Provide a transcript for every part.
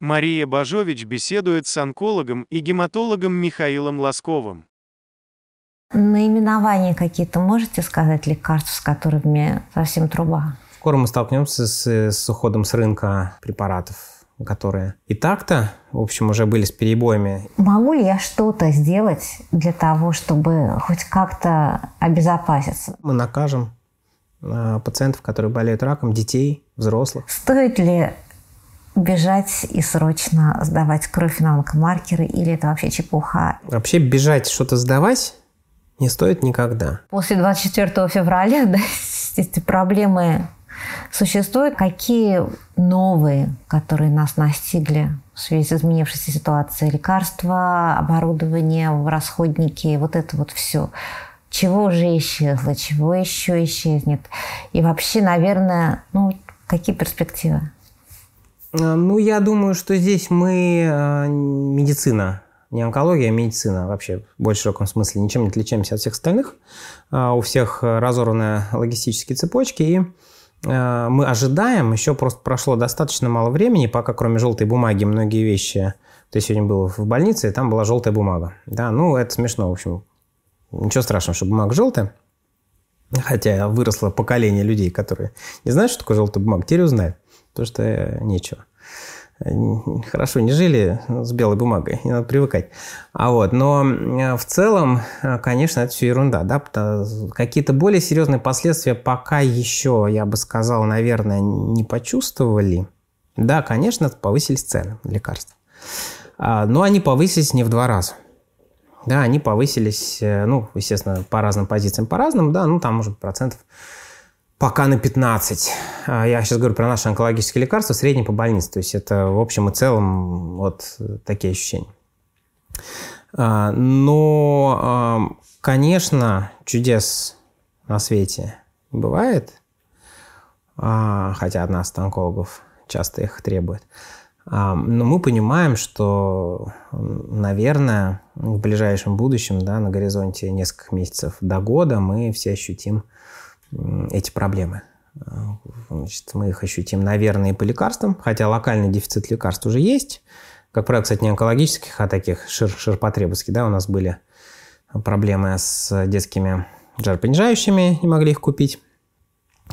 Мария Бажович беседует с онкологом и гематологом Михаилом Лосковым. Наименования какие-то можете сказать лекарств, с которыми совсем труба? Скоро мы столкнемся с, с уходом с рынка препаратов, которые и так-то, в общем, уже были с перебоями. Могу ли я что-то сделать для того, чтобы хоть как-то обезопаситься? Мы накажем э, пациентов, которые болеют раком, детей, взрослых. Стоит ли бежать и срочно сдавать кровь на онкомаркеры, или это вообще чепуха? Вообще бежать что-то сдавать не стоит никогда. После 24 февраля да, эти проблемы существуют. Какие новые, которые нас настигли в связи с изменившейся ситуацией? Лекарства, оборудование, расходники, вот это вот все. Чего уже исчезло, чего еще исчезнет? И вообще, наверное, ну, какие перспективы? А, ну, я думаю, что здесь мы а, медицина, не онкология, а медицина вообще в более широком смысле ничем не отличаемся от всех остальных. А, у всех разорваны логистические цепочки, и мы ожидаем, еще просто прошло достаточно мало времени, пока кроме желтой бумаги многие вещи... То есть сегодня был в больнице, и там была желтая бумага. Да, ну, это смешно, в общем. Ничего страшного, что бумага желтая. Хотя выросло поколение людей, которые не знают, что такое желтая бумага, теперь узнают потому что нечего. Хорошо не жили с белой бумагой, не надо привыкать. А вот, но э, в целом, э, конечно, это все ерунда. Да? Какие-то более серьезные последствия пока еще, я бы сказал, наверное, не почувствовали. Да, конечно, повысились цены лекарств. А, но они повысились не в два раза. Да, они повысились, ну, естественно, по разным позициям, по разным, да, ну, там, может, процентов Пока на 15. А, я сейчас говорю про наши онкологические лекарства, средний по больнице. То есть это в общем и целом вот такие ощущения. А, но, конечно, чудес на свете бывает, а, хотя от нас, онкологов, часто их требует. Но мы понимаем, что, наверное, в ближайшем будущем, да, на горизонте нескольких месяцев до года мы все ощутим эти проблемы. Значит, мы их ощутим, наверное, и по лекарствам, хотя локальный дефицит лекарств уже есть. Как правило, кстати, не онкологических, а таких шир ширпотребовских. Да, у нас были проблемы с детскими жаропонижающими, не могли их купить,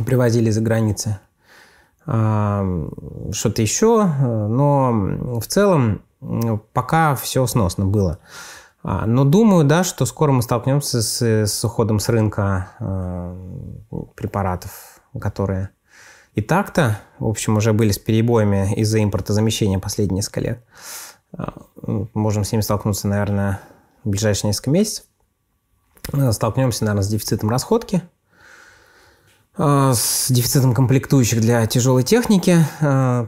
привозили из-за границы. А, что-то еще, но в целом пока все сносно было. А, но думаю, да, что скоро мы столкнемся с, с уходом с рынка э, препаратов, которые и так-то, в общем, уже были с перебоями из-за импортозамещения последние несколько лет. А, можем с ними столкнуться, наверное, в ближайшие несколько месяцев. Э, столкнемся, наверное, с дефицитом расходки, э, с дефицитом комплектующих для тяжелой техники. Э,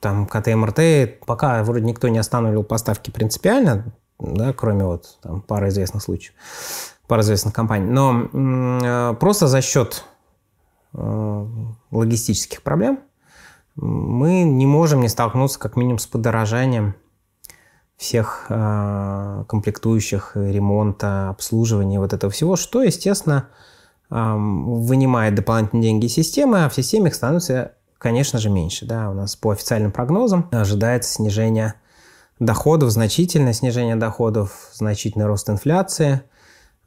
там КТ, МРТ, пока вроде никто не останавливал поставки принципиально, да, кроме вот там, пары известных случаев, пары известных компаний. Но э, просто за счет логистических проблем мы не можем не столкнуться как минимум с подорожанием всех комплектующих, ремонта, обслуживания, вот этого всего, что, естественно, вынимает дополнительные деньги из системы, а в системе их становится, конечно же, меньше. Да? У нас по официальным прогнозам ожидается снижение доходов, значительное снижение доходов, значительный рост инфляции.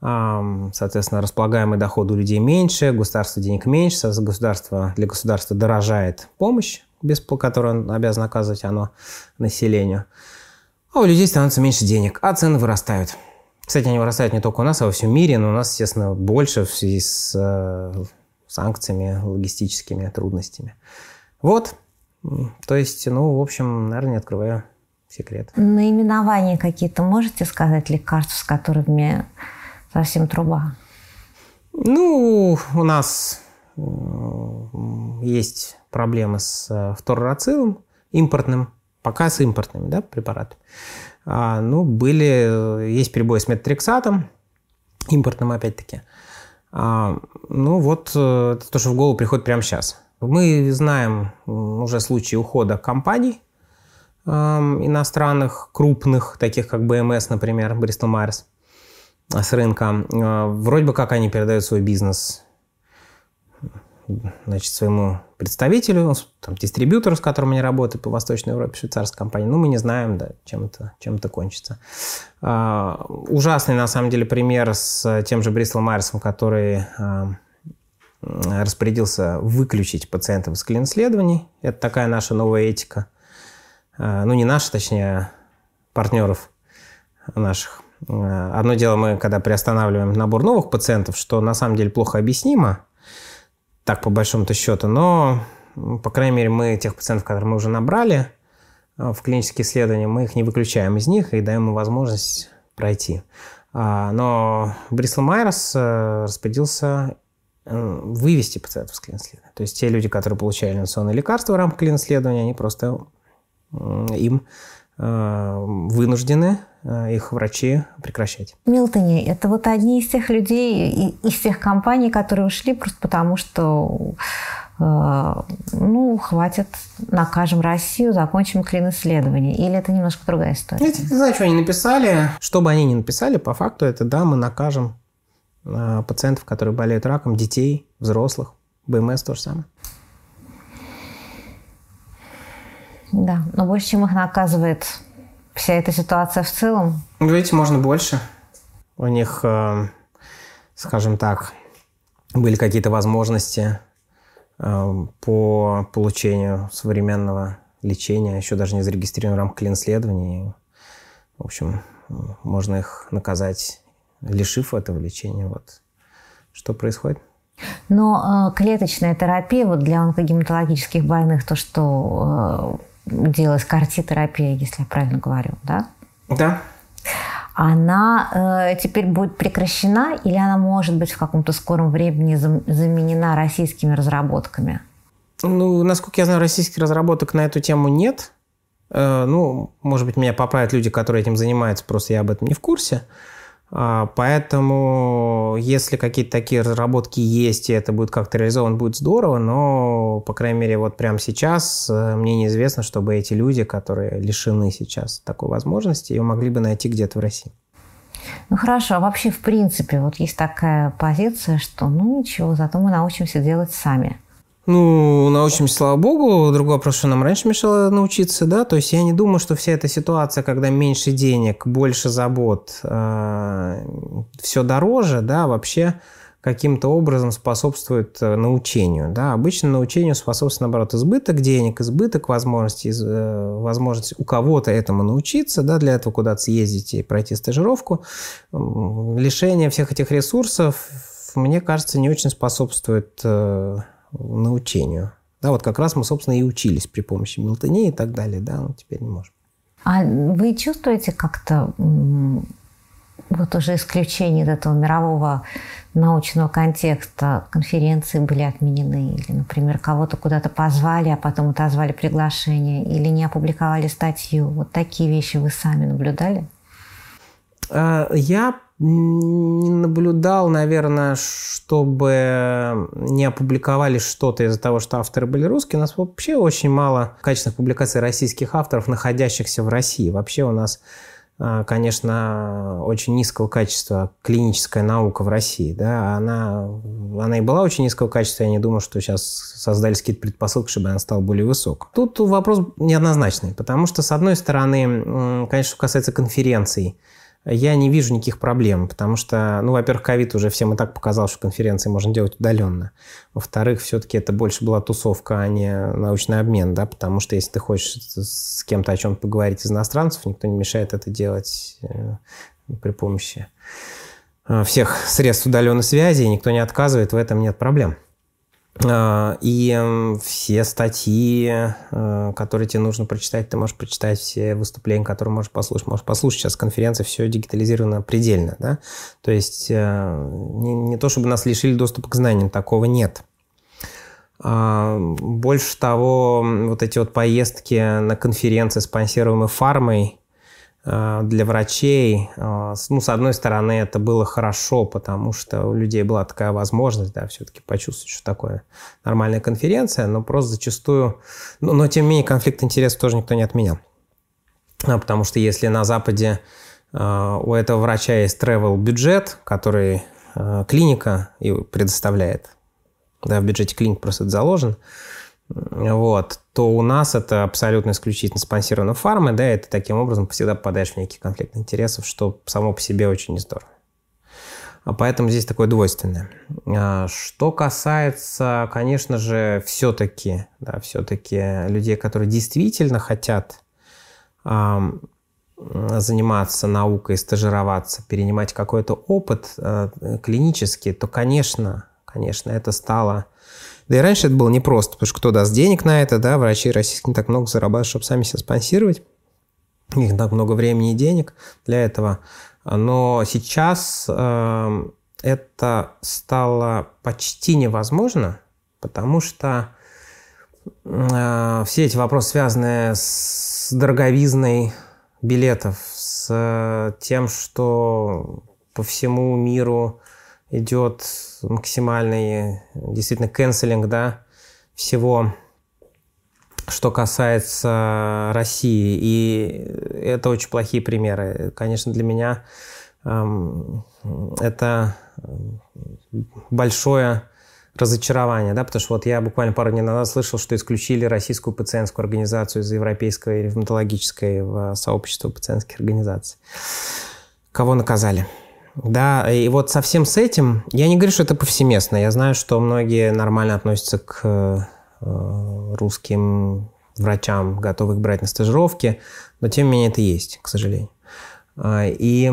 Соответственно, располагаемые доходы у людей меньше, государство денег меньше, государство, для государства дорожает помощь, без которой он обязан оказывать оно населению. А у людей становится меньше денег, а цены вырастают. Кстати, они вырастают не только у нас, а во всем мире, но у нас, естественно, больше в связи с э, санкциями, логистическими трудностями. Вот. То есть, ну, в общем, наверное, не открываю секрет. Наименования какие-то можете сказать лекарств, с которыми совсем труба? Ну, у нас есть проблемы с э, фторрацилом импортным, пока с импортными да, препаратами. А, ну, были, э, есть перебои с метатрексатом, импортным опять-таки. А, ну, вот это то, что в голову приходит прямо сейчас. Мы знаем уже случаи ухода компаний иностранных, крупных, таких как BMS, например, Bristol Myers, с рынка. А, вроде бы как они передают свой бизнес значит, своему представителю, там, дистрибьютору, с которым они работают по Восточной Европе, швейцарской компании. Ну, мы не знаем, да, чем это, чем это кончится. А, ужасный, на самом деле, пример с тем же Бристол Майерсом, который а, распорядился выключить пациентов из клин-исследований. Это такая наша новая этика. А, ну, не наша, точнее, а партнеров наших. А, одно дело мы, когда приостанавливаем набор новых пациентов, что на самом деле плохо объяснимо, так по большому-то счету, но, по крайней мере, мы тех пациентов, которые мы уже набрали в клинические исследования, мы их не выключаем из них и даем им возможность пройти. Но Брисл Майерс э, распорядился Э, вывести пациентов с клин-исследования. То есть те люди, которые получали инновационные лекарства в рамках клин-исследования, они просто им э, вынуждены э, их врачи прекращать. Милтони, это вот одни из тех людей, из тех компаний, которые ушли просто потому, что ну, хватит, накажем Россию, закончим клин-исследование. Или это немножко другая история? Я не знаю, что они написали. Что бы они ни написали, по факту это да, мы накажем Э, пациентов, которые болеют раком, детей, взрослых. БМС то же самое. Да, но больше, чем их наказывает вся эта ситуация в целом. Вы видите, можно больше. У них, э, скажем так, были какие-то возможности э, по получению современного лечения, еще даже не зарегистрированного в рамках клин-исследований. В общем, можно их наказать лишив этого лечения. Вот. Что происходит? Но э, клеточная терапия вот для онкогематологических больных, то, что э, делалась картитерапия, если я правильно говорю, да? Да. Она э, теперь будет прекращена или она может быть в каком-то скором времени заменена российскими разработками? Ну, насколько я знаю, российских разработок на эту тему нет. Э, ну, может быть, меня поправят люди, которые этим занимаются, просто я об этом не в курсе. Поэтому, если какие-то такие разработки есть, и это будет как-то реализовано, будет здорово, но, по крайней мере, вот прямо сейчас э, мне неизвестно, чтобы эти люди, которые лишены сейчас такой возможности, ее могли бы найти где-то в России. Ну хорошо, а вообще в принципе вот есть такая позиция, что ну ничего, зато мы научимся делать сами. Ну, научимся, слава богу. Другой вопрос, что нам раньше мешало научиться, да. То есть я не думаю, что вся эта ситуация, когда меньше денег, больше забот, э, все дороже, да, вообще каким-то образом способствует э, научению. Да? Обычно научению способствует, наоборот, избыток денег, избыток возможностей, э, возможность у кого-то этому научиться, да, для этого куда-то съездить и пройти стажировку. Лишение всех этих ресурсов, мне кажется, не очень способствует научению. Да, вот как раз мы, собственно, и учились при помощи мелатонии и так далее, да, но теперь не можем. А вы чувствуете как-то вот уже исключение этого мирового научного контекста конференции были отменены, или, например, кого-то куда-то позвали, а потом отозвали приглашение, или не опубликовали статью. Вот такие вещи вы сами наблюдали? А, я не наблюдал, наверное, чтобы не опубликовали что-то из-за того, что авторы были русские. У нас вообще очень мало качественных публикаций российских авторов, находящихся в России. Вообще у нас, а, конечно, очень низкого качества клиническая наука в России. Да? Она, она и была очень низкого качества. Я не думаю, что сейчас создались какие-то предпосылки, чтобы она стала более высокой. Тут вопрос неоднозначный, потому что, с одной стороны, конечно, что касается конференций, я не вижу никаких проблем, потому что, ну, во-первых, ковид уже всем и так показал, что конференции можно делать удаленно. Во-вторых, все-таки это больше была тусовка, а не научный обмен, да, потому что если ты хочешь с кем-то о чем-то поговорить из иностранцев, никто не мешает это делать э, при помощи э, всех средств удаленной связи, и никто не отказывает, в этом нет проблем. А, и все статьи, э, которые тебе нужно прочитать, ты можешь прочитать все выступления, которые можешь послушать. Можешь послушать сейчас конференция, все дигитализировано предельно. Да? То есть э, не, не то, чтобы нас лишили доступа к знаниям, такого нет. А, больше того, вот эти вот поездки на конференции, спонсируемые фармой, для врачей, э, ну, с одной стороны, это было хорошо, потому что у людей была такая возможность, да, все-таки почувствовать, что такое нормальная конференция, но просто зачастую, но, но тем не менее, конфликт интересов тоже никто не отменял. А, потому что если на Западе у этого врача есть travel бюджет, который клиника предоставляет, да, в бюджете клиник просто это заложен, вот, то у нас это абсолютно исключительно спонсировано фармой, да, и ты таким образом всегда попадаешь в некий конфликт интересов, что само по себе очень не здорово. А поэтому здесь такое двойственное. А, что касается, конечно же, все-таки, да, все-таки людей, которые действительно хотят заниматься наукой, стажироваться, перенимать какой-то опыт э, клинический, то, конечно, конечно, это стало... Да и раньше это было непросто, потому что кто даст денег на это, да, врачи российские не так много зарабатывают, чтобы сами себя спонсировать. У них так много времени и денег для этого. Но сейчас э, это стало почти невозможно, потому что э, все эти вопросы, связанные с дороговизной билетов, с тем, что по всему миру идет максимальный действительно канцелинг, да, всего, что касается России. И это очень плохие примеры. Конечно, для меня эм, это большое разочарование, да, потому что вот я буквально пару дней назад слышал, что исключили российскую пациентскую организацию из европейской ревматологической в сообщество пациентских организаций. Кого наказали? Да, и вот совсем с этим, я не говорю, что это повсеместно, я знаю, что многие нормально относятся к э, русским врачам, готовых брать на стажировки, но тем не менее это есть, к сожалению. А, и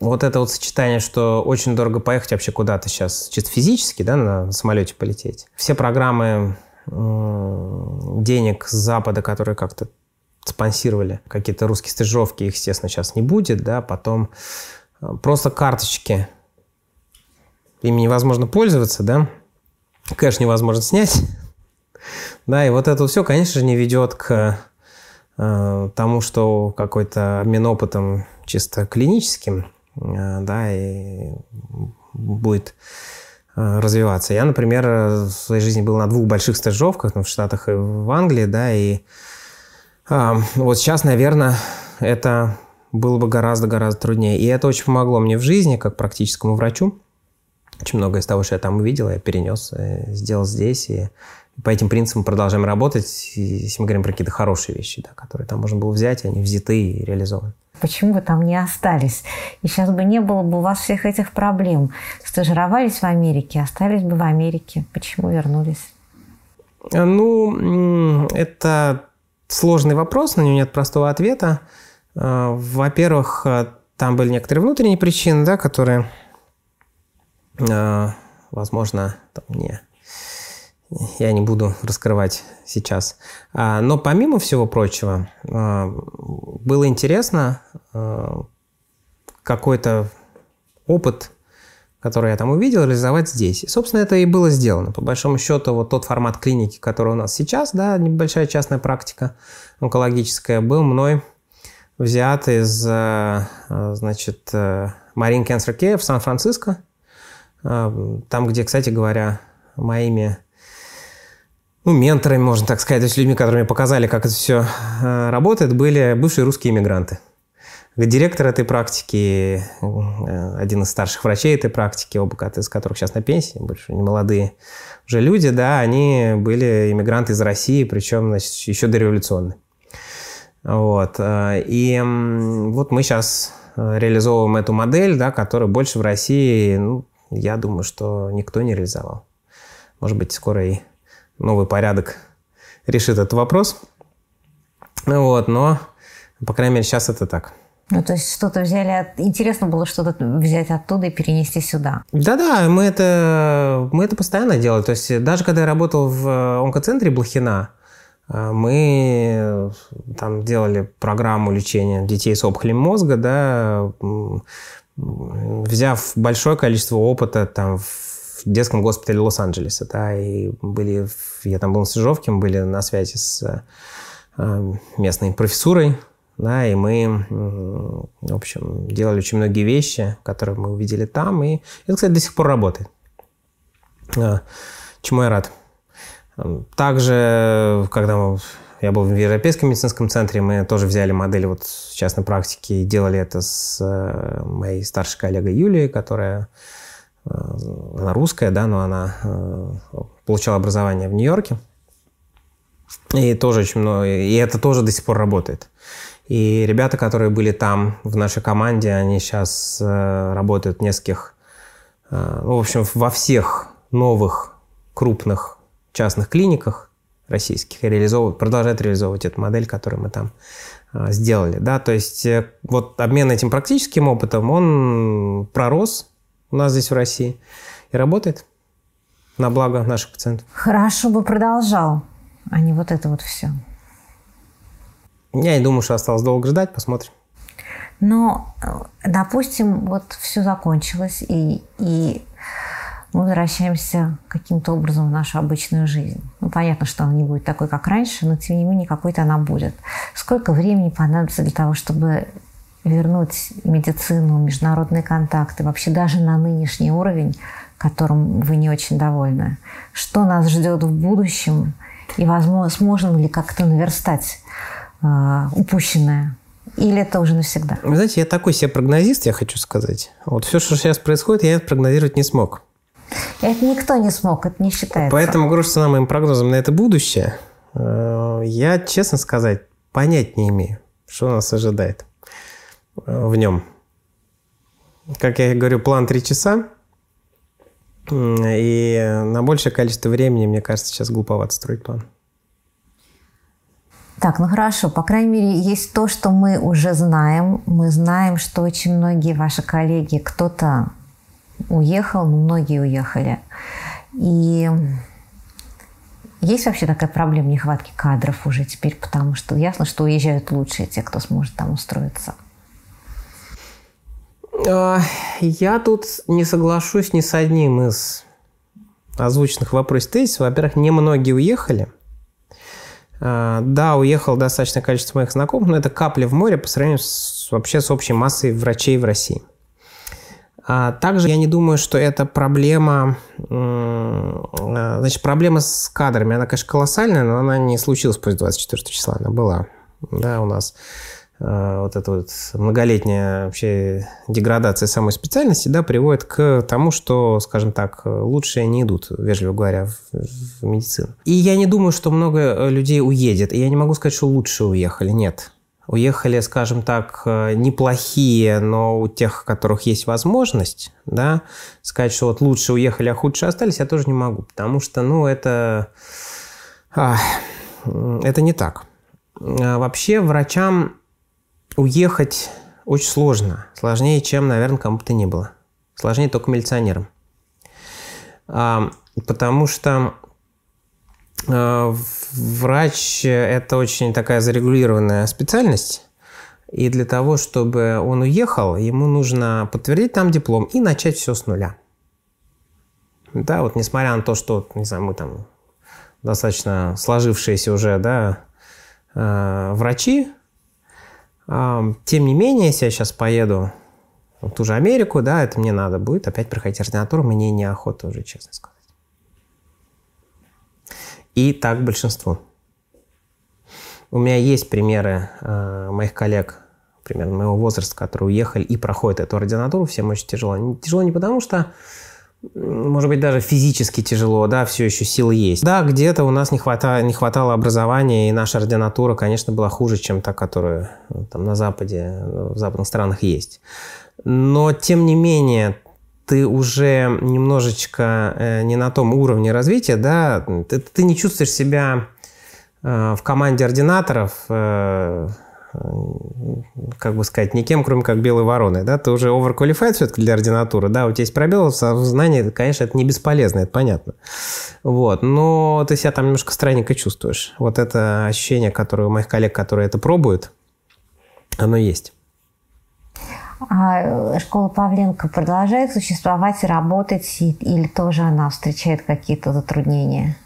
вот это вот сочетание, что очень дорого поехать вообще куда-то сейчас, чисто физически, да, на самолете полететь. Все программы денег с Запада, которые как-то спонсировали какие-то русские стажировки, их, естественно, сейчас не будет, да, потом просто карточки, ими невозможно пользоваться, да, кэш невозможно снять, да, и вот это все, конечно же, не ведет к э, тому, что какой-то обмен опытом чисто клиническим Э, да, и будет э, развиваться. Я, например, в своей жизни был на двух больших стажировках, ну, в Штатах и в Англии, да, и а, вот сейчас, наверное, это было бы гораздо-гораздо труднее. И это очень помогло мне в жизни, как практическому врачу. Очень многое из того, что я там увидел, я перенес, э, сделал здесь. И по этим принципам продолжаем работать, если мы говорим про какие-то хорошие вещи, да, которые там можно было взять, они взяты и реализованы. Почему вы там не остались? И сейчас бы не было бы у вас всех этих проблем. Стажировались в Америке, остались бы в Америке. Почему вернулись? Ну, это сложный вопрос, на него нет простого ответа. А, во-первых, там были некоторые внутренние причины, да, которые, а, возможно, там, не я не буду раскрывать сейчас. А, но помимо всего прочего, а, было интересно а, какой-то опыт, который я там увидел, реализовать здесь. И, собственно, это и было сделано. По большому счету, вот тот формат клиники, который у нас сейчас, да, небольшая частная практика онкологическая, был мной взят из, значит, Marine Cancer Care в Сан-Франциско, там, где, кстати говоря, моими ну, менторами, можно так сказать, то есть людьми, которые мне показали, как это все э, работает, были бывшие русские иммигранты. Директор этой практики, э, один из старших врачей этой практики, оба из которых сейчас на пенсии, больше не молодые уже люди, да, они были иммигранты из России, причем, значит, еще дореволюционные. Вот. Э, и вот мы сейчас реализовываем эту модель, да, которую больше в России, ну, я думаю, что никто не реализовал. Может быть, скоро и новый порядок решит этот вопрос. Вот, но, по крайней мере, сейчас это так. Ну, то есть что-то взяли... От... Интересно было что-то взять оттуда и перенести сюда. Да-да, мы это, мы это постоянно делали. То есть даже когда я работал в онкоцентре Блохина, э, мы там делали программу лечения детей с опухолем мозга, да, взяв большое количество опыта там в в детском госпитале Лос-Анджелеса, да, и были, я там был на стажировке, мы были на связи с э, местной профессурой, да, и мы, в общем, делали очень многие вещи, которые мы увидели там, и это, кстати, до сих пор работает. А, чему я рад. Также, когда я был в Европейском медицинском центре, мы тоже взяли модель вот частной практики и делали это с э, моей старшей коллегой Юлией, которая она русская, да, но она получала образование в Нью-Йорке. И тоже очень много, и это тоже до сих пор работает. И ребята, которые были там в нашей команде, они сейчас работают в нескольких, ну, в общем, во всех новых крупных частных клиниках российских и реализовывают, продолжают реализовывать эту модель, которую мы там а, сделали. Да? То есть э, вот обмен этим практическим опытом, он пророс у нас здесь в России и работает на благо наших пациентов. Хорошо бы продолжал, а не вот это вот все. Я не думаю, что осталось долго ждать, посмотрим. Но, э, допустим, вот все закончилось, и, и мы возвращаемся каким-то образом в нашу обычную жизнь. Ну, понятно, что она не будет такой, как раньше, но тем не менее какой-то она будет. Сколько времени понадобится для того, чтобы вернуть медицину, международные контакты, вообще даже на нынешний уровень, которым вы не очень довольны? Что нас ждет в будущем? И возможно, сможем ли как-то наверстать э, упущенное? Или это уже навсегда? Вы знаете, я такой себе прогнозист, я хочу сказать. Вот все, что сейчас происходит, я прогнозировать не смог. Это никто не смог, это не считается. Поэтому, грубо говоря, моим прогнозом на это будущее, э, я, честно сказать, понять не имею, что нас ожидает э, в нем. Как я говорю, план три часа, и на большее количество времени, мне кажется, сейчас глуповато строить план. Так, ну хорошо, по крайней мере, есть то, что мы уже знаем. Мы знаем, что очень многие ваши коллеги, кто-то уехал, но многие уехали. И есть вообще такая проблема нехватки кадров уже теперь, потому что ясно, что уезжают лучшие те, кто сможет там устроиться. А, я тут не соглашусь ни с одним из озвученных вопросов тезисов. Во-первых, немногие уехали. А, да, уехало достаточное количество моих знакомых, но это капля в море по сравнению с, вообще с общей массой врачей в России. А также я не думаю, что это проблема, а, значит, проблема с кадрами, она, конечно, колоссальная, но она не случилась после 24 числа, она была, да, у нас а, вот эта вот многолетняя вообще деградация самой специальности, да, приводит к тому, что, скажем так, лучшие не идут, вежливо говоря, в, в медицину. И я не думаю, что много людей уедет, и я не могу сказать, что лучше уехали, нет уехали, скажем так, э, неплохие, но у тех, у которых есть возможность, да, сказать, что вот лучше уехали, а худше остались, я тоже не могу, потому что, ну, это, а, это не так. А вообще врачам уехать очень сложно, сложнее, чем, наверное, кому бы то ни было. Сложнее только милиционерам. А, потому что врач – это очень такая зарегулированная специальность. И для того, чтобы он уехал, ему нужно подтвердить там диплом и начать все с нуля. Да, вот несмотря на то, что, не знаю, мы там достаточно сложившиеся уже, да, э, врачи, э, тем не менее, если я сейчас поеду в ту же Америку, да, это мне надо будет опять проходить ординатуру, мне неохота уже, честно сказать. И так большинство. У меня есть примеры э, моих коллег, примерно моего возраста, которые уехали и проходят эту ординатуру. Всем очень тяжело. Тяжело не потому, что может быть, даже физически тяжело, да, все еще силы есть. Да, где-то у нас не хватало, не хватало образования, и наша ординатура, конечно, была хуже, чем та, которая ну, там на Западе, в западных странах есть. Но, тем не менее, ты уже немножечко э, не на том уровне развития, да, ты, ты не чувствуешь себя э, в команде ординаторов, э, как бы сказать, никем, кроме как белой вороны, да, ты уже overqualified все-таки для ординатуры, да, у тебя есть пробел в знании, конечно, это не бесполезно, это понятно, вот, но ты себя там немножко странненько чувствуешь, вот это ощущение, которое у моих коллег, которые это пробуют, оно есть. А школа Павленко продолжает существовать и работать, или тоже она встречает какие-то затруднения?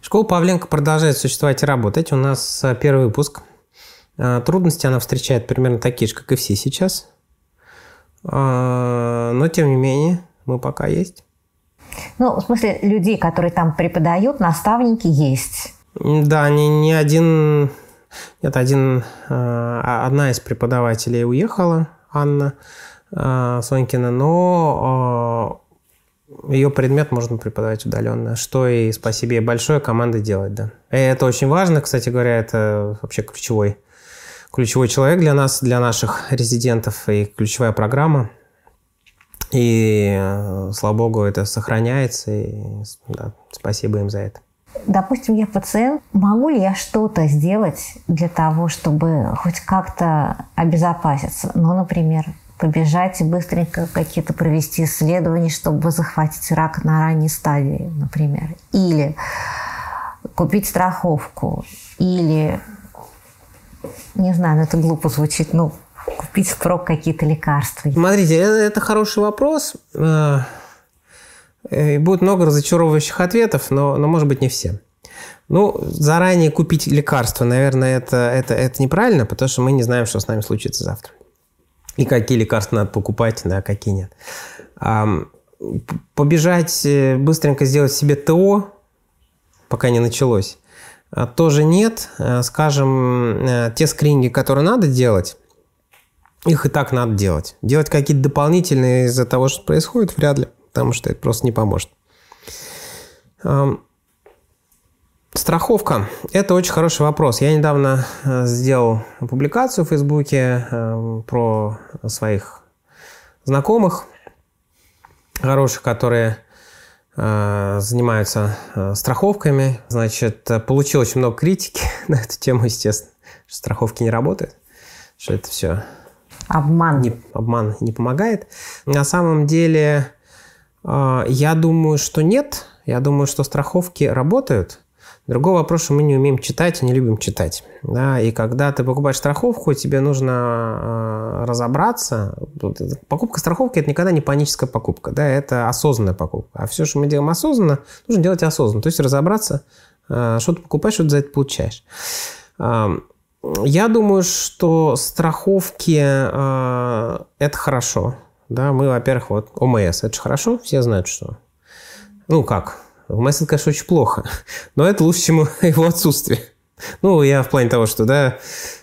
Школа Павленко продолжает существовать и работать. У нас а, первый выпуск. А, трудности она встречает примерно такие же, как и все сейчас. Но, тем не менее, мы пока есть. Ну, в смысле, людей, которые там преподают, наставники есть. Да, не, не один... Нет, один, одна из преподавателей уехала, Анна э, Сонькина, но ее предмет можно преподавать удаленно, что и спасибо ей большое команды делать, да. И это очень важно, кстати говоря, это вообще ключевой, ключевой человек для нас, для наших резидентов и ключевая программа. И, э, слава богу, это сохраняется, и да, спасибо им за это. Допустим, я пациент, могу ли я что-то сделать для того, чтобы хоть как-то обезопаситься? Ну, например, побежать и быстренько какие-то провести исследования, чтобы захватить рак на ранней стадии, например. Или купить страховку. Или, не знаю, ну это глупо звучит, ну, купить впрок какие-то лекарства. Смотрите, это, это хороший вопрос. Э, и будет много разочаровывающих ответов, но, но может быть не все. Ну, заранее купить лекарства, наверное, это, это, это неправильно, потому что мы не знаем, что с нами случится завтра. И какие лекарства надо покупать, да, какие нет. Побежать, э, быстренько сделать себе ТО, пока не началось, а, тоже нет. Э, скажем, э, те скрининги, которые надо делать, их и так надо делать. Делать какие-то дополнительные из-за того, что происходит, вряд ли, потому что это просто не поможет. Страховка – это очень хороший вопрос. Я недавно э, сделал публикацию в Фейсбуке э, про своих знакомых хороших, которые э, занимаются страховками. Значит, получил очень много критики на эту тему, естественно, что страховки не работают, что это все Обман. Не, обман не помогает. На самом деле, я думаю, что нет. Я думаю, что страховки работают. Другой вопрос, что мы не умеем читать и не любим читать. Да? И когда ты покупаешь страховку, тебе нужно э, разобраться. Покупка страховки – это никогда не паническая покупка. Да? Это осознанная покупка. А все, что мы делаем осознанно, нужно делать осознанно. То есть разобраться, э, что ты покупаешь, что ты за это получаешь. Э, я думаю, что страховки э, – это хорошо. Да, мы, во-первых, вот ОМС – это же хорошо, все знают, что. Ну как, в Мессен, конечно, очень плохо, но это лучше, чем его отсутствие. Ну, я в плане того, что, да,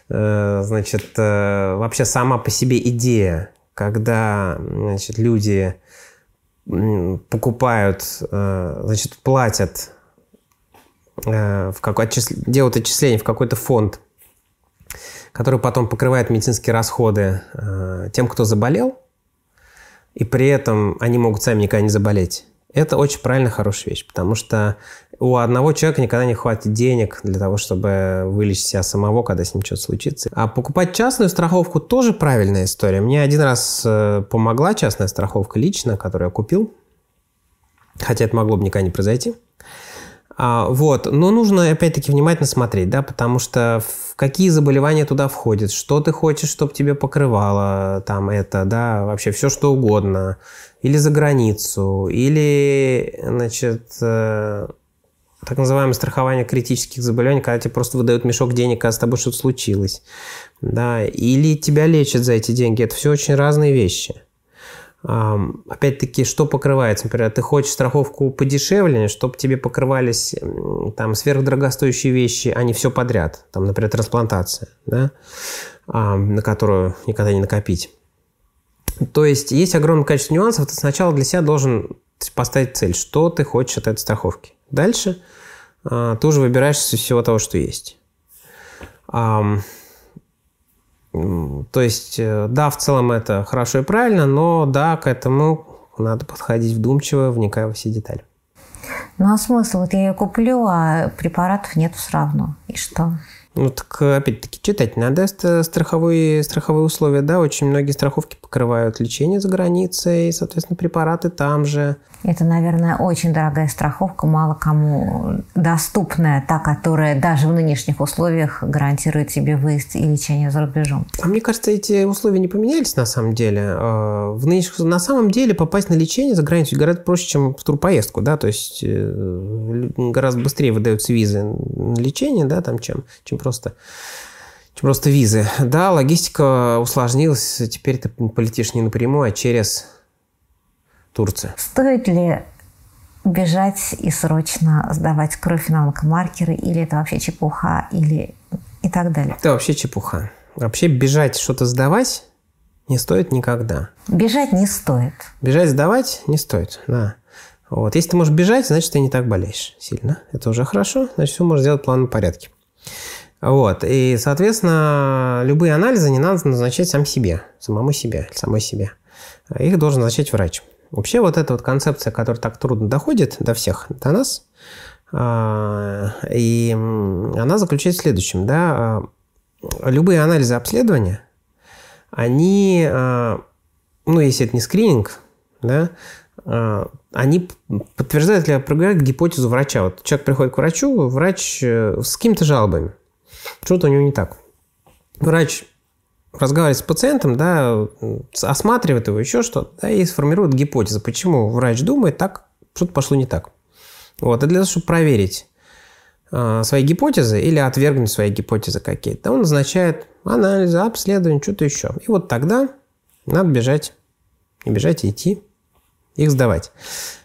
э, значит, э, вообще сама по себе идея, когда, значит, люди покупают, э, значит, платят, в какой, делают отчисление в какой-то фонд, который потом покрывает медицинские расходы тем, кто заболел, и при этом они могут сами никогда не заболеть. Это очень правильно хорошая вещь, потому что у одного человека никогда не хватит денег для того, чтобы вылечить себя самого, когда с ним что-то случится. А покупать частную страховку тоже правильная история. Мне один раз э, помогла частная страховка лично, которую я купил, хотя это могло бы никогда не произойти. А, вот. Но нужно, опять-таки, внимательно смотреть, да, потому что в какие заболевания туда входят, что ты хочешь, чтобы тебе покрывало там это, да, вообще все что угодно или за границу, или, значит, э, так называемое страхование критических заболеваний, когда тебе просто выдают мешок денег, когда с тобой что-то случилось. Да, или тебя лечат за эти деньги. Это все очень разные вещи. Опять-таки, что покрывается? Например, ты хочешь страховку подешевле, чтобы тебе покрывались там сверхдорогостоящие вещи, а не все подряд. Там, например, трансплантация, да? на которую никогда не накопить. То есть есть огромное количество нюансов. Ты сначала для себя должен поставить цель, что ты хочешь от этой страховки. Дальше а, ты уже выбираешь из всего того, что есть. То есть, э, да, в целом это хорошо и правильно, но да, к этому надо подходить вдумчиво, вникая во все детали. Ну а смысл? Вот я ее куплю, а препаратов нет все равно. И что? Ну, так опять-таки читать надо страховые, страховые условия, да, очень многие страховки покрывают лечение за границей, соответственно, препараты там же. Это, наверное, очень дорогая страховка, мало кому доступная, та, которая даже в нынешних условиях гарантирует тебе выезд и лечение за рубежом. А мне кажется, эти условия не поменялись на самом деле. А, в нынешних, на самом деле попасть на лечение за границу гораздо проще, чем в турпоездку, да, то есть э, гораздо быстрее выдаются визы на лечение, да, там, чем, чем просто чем просто визы. Да, логистика усложнилась, теперь ты полетишь не напрямую, а через Турция. Стоит ли бежать и срочно сдавать кровь на онкомаркеры, или это вообще чепуха, или и так далее? Это вообще чепуха. Вообще бежать что-то сдавать не стоит никогда. Бежать не стоит. Бежать сдавать не стоит, да. Вот. Если ты можешь бежать, значит, ты не так болеешь сильно. Это уже хорошо, значит, все можешь сделать в плавном порядке. Вот. И, соответственно, любые анализы не надо назначать сам себе, самому себе, самой себе. Их должен назначать врач. Вообще вот эта вот концепция, которая так трудно доходит до всех, до нас, а, и она заключается в следующем. Да? А, любые анализы обследования, они, а, ну, если это не скрининг, да, они подтверждают или опровергают гипотезу врача. Вот человек приходит к врачу, врач э, с какими-то жалобами. Что-то у него не так. Врач разговаривает с пациентом, да, осматривает его, еще что-то, да, и сформирует гипотезу, почему врач думает так, что-то пошло не так. Вот, и для того, чтобы проверить э, свои гипотезы или отвергнуть свои гипотезы какие-то, он назначает анализы, обследование, что-то еще. И вот тогда надо бежать, не бежать, а идти, их сдавать.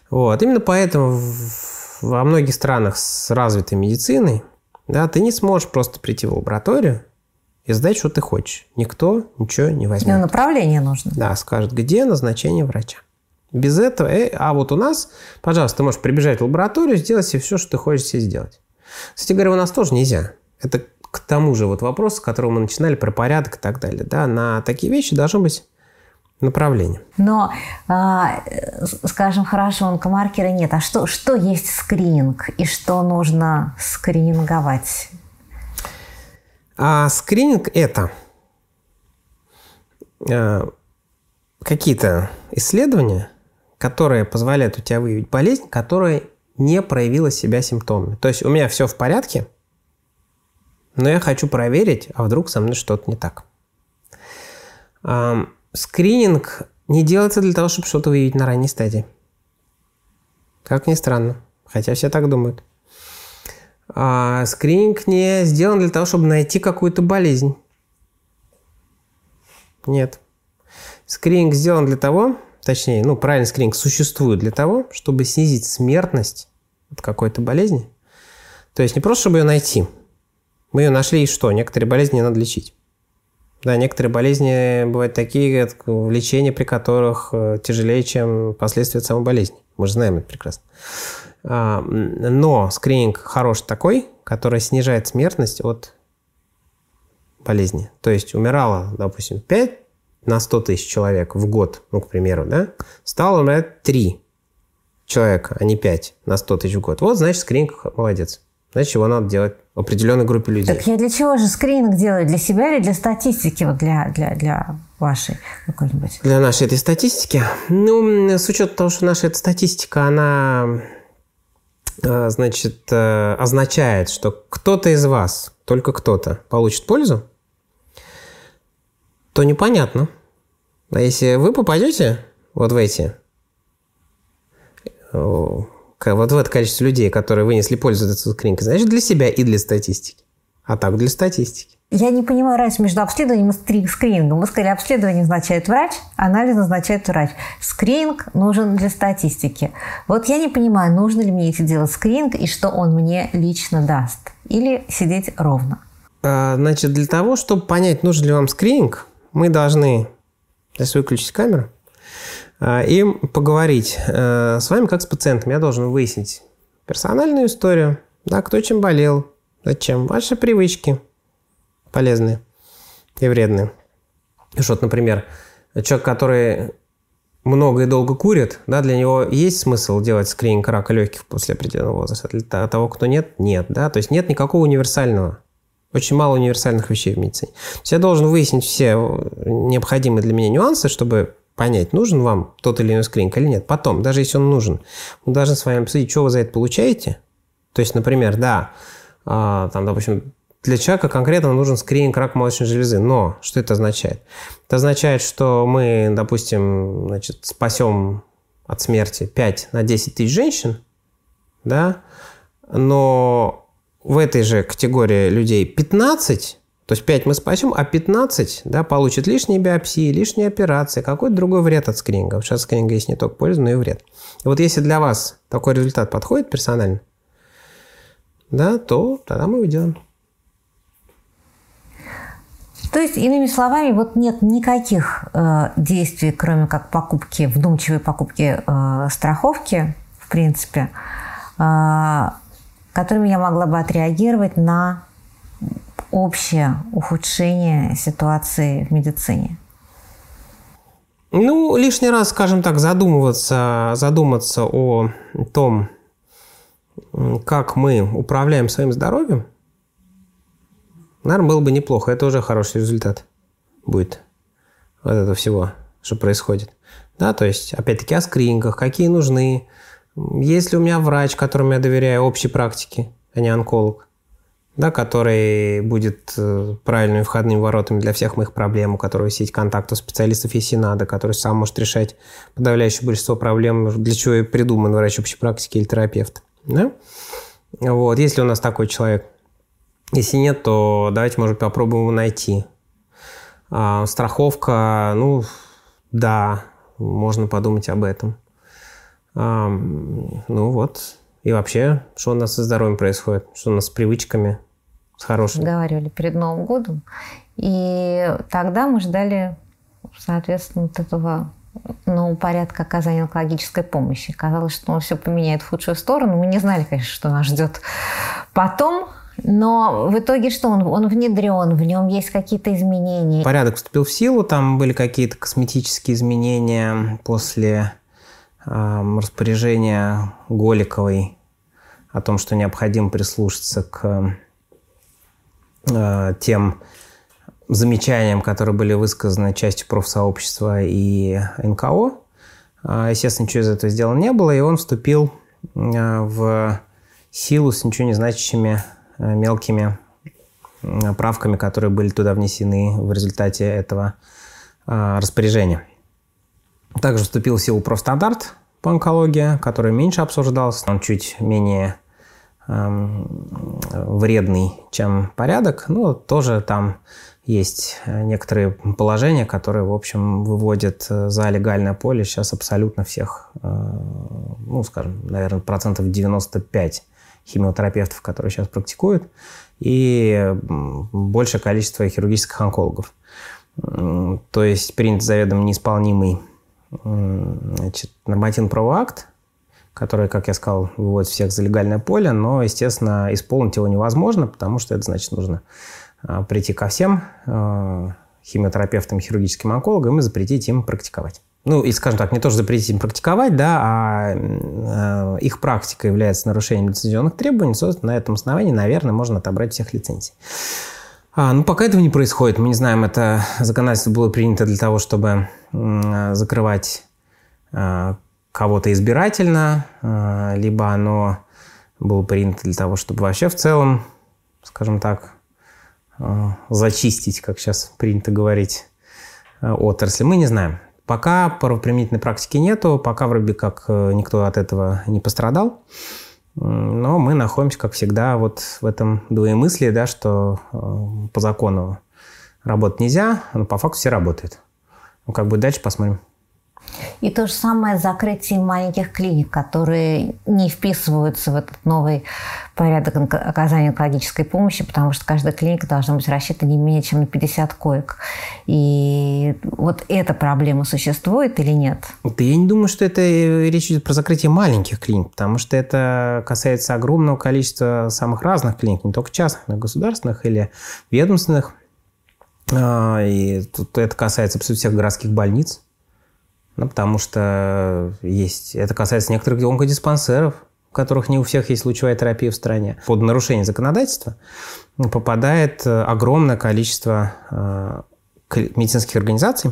Вот. Именно поэтому во многих странах с развитой медициной да, ты не сможешь просто прийти в лабораторию и сдать, что ты хочешь. Никто ничего не возьмет. Ну, направление нужно. Да, скажет, где назначение врача. Без этого, э, а вот у нас, пожалуйста, ты можешь прибежать в лабораторию, сделать себе все, что ты хочешь себе сделать. Кстати говоря, у нас тоже нельзя. Это к тому же вот вопрос, с которого мы начинали про порядок и так далее. Да, на такие вещи должно быть направление. Но, а, скажем, хорошо, онкомаркера нет. А что, что есть скрининг и что нужно скрининговать? А скрининг – это а, какие-то исследования, которые позволяют у тебя выявить болезнь, которая не проявила себя симптомами. То есть у меня все в порядке, но я хочу проверить, а вдруг со мной что-то не так. Скрининг не делается для того, чтобы что-то выявить на ранней стадии. Как ни странно. Хотя все так думают. А скрининг не сделан для того, чтобы найти какую-то болезнь. Нет. Скрининг сделан для того, точнее, ну, правильный скрининг существует для того, чтобы снизить смертность от какой-то болезни. То есть не просто, чтобы ее найти. Мы ее нашли и что? Некоторые болезни не надо лечить. Да, некоторые болезни бывают такие, лечение при которых э, тяжелее, чем последствия самой болезни. Мы же знаем это прекрасно. А, но скрининг хороший такой, который снижает смертность от болезни. То есть умирало, допустим, 5 на 100 тысяч человек в год, ну, к примеру, да, стало умирать 3 человека, а не 5 на 100 тысяч в год. Вот, значит, скрининг молодец. Значит, его надо делать определенной группе людей. Так я для чего же скрининг делаю? Для себя или для статистики? Вот для, для, для вашей какой-нибудь? Для нашей этой статистики? Ну, с учетом того, что наша эта статистика, она значит, э, означает, что кто-то из вас, только кто-то, получит пользу, то непонятно. А если вы попадете вот в эти вот в это количество людей, которые вынесли пользу от этой скрининга, значит, для себя и для статистики. А так для статистики. Я не понимаю разницу между обследованием и скринингом. Мы сказали, обследование назначает врач, анализ назначает врач. Скрининг нужен для статистики. Вот я не понимаю, нужно ли мне идти делать скрининг и что он мне лично даст. Или сидеть ровно. А, значит, для того, чтобы понять, нужен ли вам скрининг, мы должны... Сейчас выключить камеру. А, и поговорить э, с вами как с пациентом. Я должен выяснить персональную историю, да, кто чем болел, зачем, ваши привычки полезные и вредные. Что, например, человек, который много и долго курит, да, для него есть смысл делать скрининг рака легких после определенного возраста. Для того, кто нет, нет. Да? То есть нет никакого универсального. Очень мало универсальных вещей в медицине. То есть я должен выяснить все необходимые для меня нюансы, чтобы понять, нужен вам тот или иной скрининг или нет. Потом, даже если он нужен, мы должны с вами обсудить, что вы за это получаете. То есть, например, да, э, там, допустим, для человека конкретно нужен скрининг рака молочной железы. Но что это означает? Это означает, что мы, допустим, значит, спасем от смерти 5 на 10 тысяч женщин, да, но в этой же категории людей 15 то есть 5 мы спасем, а 15 да, получит лишние биопсии, лишние операции, какой-то другой вред от скрининга. Сейчас скрининга есть не только польза, но и вред. И вот если для вас такой результат подходит персонально, да, то тогда мы делаем. То есть, иными словами, вот нет никаких э, действий, кроме как покупки, вдумчивой покупки э, страховки в принципе, а, которыми я могла бы отреагировать на общее ухудшение ситуации в медицине? Ну, лишний раз, скажем так, задумываться, задуматься о том, как мы управляем своим здоровьем, наверное, было бы неплохо. Это уже хороший результат будет вот этого всего, что происходит. Да, то есть, опять-таки, о скринингах, какие нужны, есть ли у меня врач, которому я доверяю общей практике, а не онколог, да, который будет э, правильными входными воротами для всех моих проблем, у которого есть контакт у специалистов и Сенада, который сам может решать подавляющее большинство проблем, для чего и придуман врач общей практики или терапевт. Да? Вот, если у нас такой человек. Если нет, то давайте, может, попробуем его найти. А, страховка, ну, да, можно подумать об этом. А, ну вот. И вообще, что у нас со здоровьем происходит? Что у нас с привычками? С хорошими? Говорили перед Новым годом. И тогда мы ждали, соответственно, вот этого ну, порядка оказания онкологической помощи. Казалось, что он все поменяет в худшую сторону. Мы не знали, конечно, что нас ждет потом. Но в итоге что? Он, он внедрен, в нем есть какие-то изменения. Порядок вступил в силу, там были какие-то косметические изменения после э, распоряжения Голиковой о том, что необходимо прислушаться к э, тем замечаниям, которые были высказаны частью профсообщества и НКО. А, естественно, ничего из этого сделано не было, и он вступил а, в силу с ничего не значащими а, мелкими правками, которые были туда внесены в результате этого распоряжения. Также вступил в силу профстандарт по онкологии, который меньше обсуждался, он чуть менее вредный, чем порядок, но тоже там есть э, некоторые положения, которые, в общем, выводят э, за легальное поле сейчас абсолютно всех, э, ну, скажем, наверное, процентов 95 химиотерапевтов, которые сейчас практикуют, и большее количество хирургических онкологов. То есть принят заведомо неисполнимый значит, нормативно-правовой акт, который, как я сказал, выводит всех за легальное поле, но, естественно, исполнить его невозможно, потому что это значит нужно прийти ко всем а, химиотерапевтам, хирургическим онкологам и запретить им практиковать. Ну, и, скажем так, не то, что запретить им практиковать, да, а, а их практика является нарушением лицензионных требований, собственно, на этом основании, наверное, можно отобрать всех лицензий. А, ну, пока этого не происходит. Мы не знаем, это законодательство было принято для того, чтобы закрывать кого-то избирательно, либо оно было принято для того, чтобы вообще в целом, скажем так, Э, зачистить, как сейчас принято говорить, э, отрасли. Мы не знаем. Пока правоприменительной практики нету, пока вроде как э, никто от этого не пострадал. Но мы находимся, как всегда, вот в этом двоемыслии, да, что по закону работать нельзя, но по факту все работают. Ну, как будет дальше, посмотрим. И то же самое с закрытием маленьких клиник, которые не вписываются в этот новый порядок оказания онкологической помощи, потому что каждая клиника должна быть рассчитана не менее чем на 50 коек. И вот эта проблема существует или нет? Да я не думаю, что это э, речь идет про закрытие маленьких клиник, потому что это касается огромного количества самых разных клиник, не только частных, но и государственных или ведомственных. А, и тут это касается абсолютно всех городских больниц. Ну, потому что есть... Это касается некоторых онкодиспансеров, в которых не у всех есть лучевая терапия в стране. Под нарушение законодательства попадает э, огромное количество э, медицинских организаций,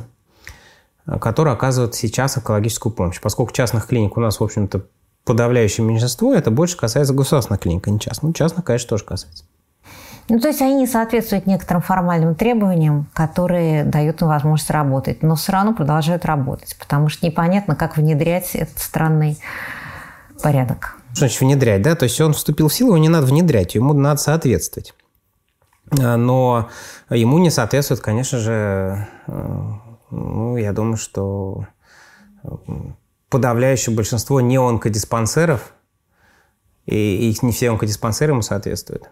которые оказывают сейчас экологическую помощь. Поскольку частных клиник у нас, в общем-то, подавляющее меньшинство, это больше касается государственных клиник, а не частных. Ну, частных, конечно, тоже касается. Ну, то есть они не соответствуют некоторым формальным требованиям, которые дают им возможность работать, но все равно продолжают работать, потому что непонятно, как внедрять этот странный порядок. Что значит внедрять, да? То есть он вступил в силу, его не надо внедрять, ему надо соответствовать. А, но ему не соответствует, конечно же, э, ну, я думаю, что э, подавляющее большинство неонкодиспансеров – и, и не все онкодиспансеры ему соответствуют.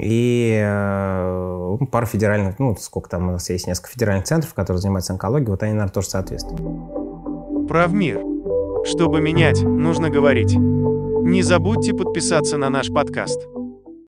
И э, ну, пара федеральных, ну, сколько там у нас есть, несколько федеральных центров, которые занимаются онкологией, вот они, наверное, тоже соответствуют. Прав мир. Чтобы менять, нужно говорить. Не забудьте подписаться на наш подкаст.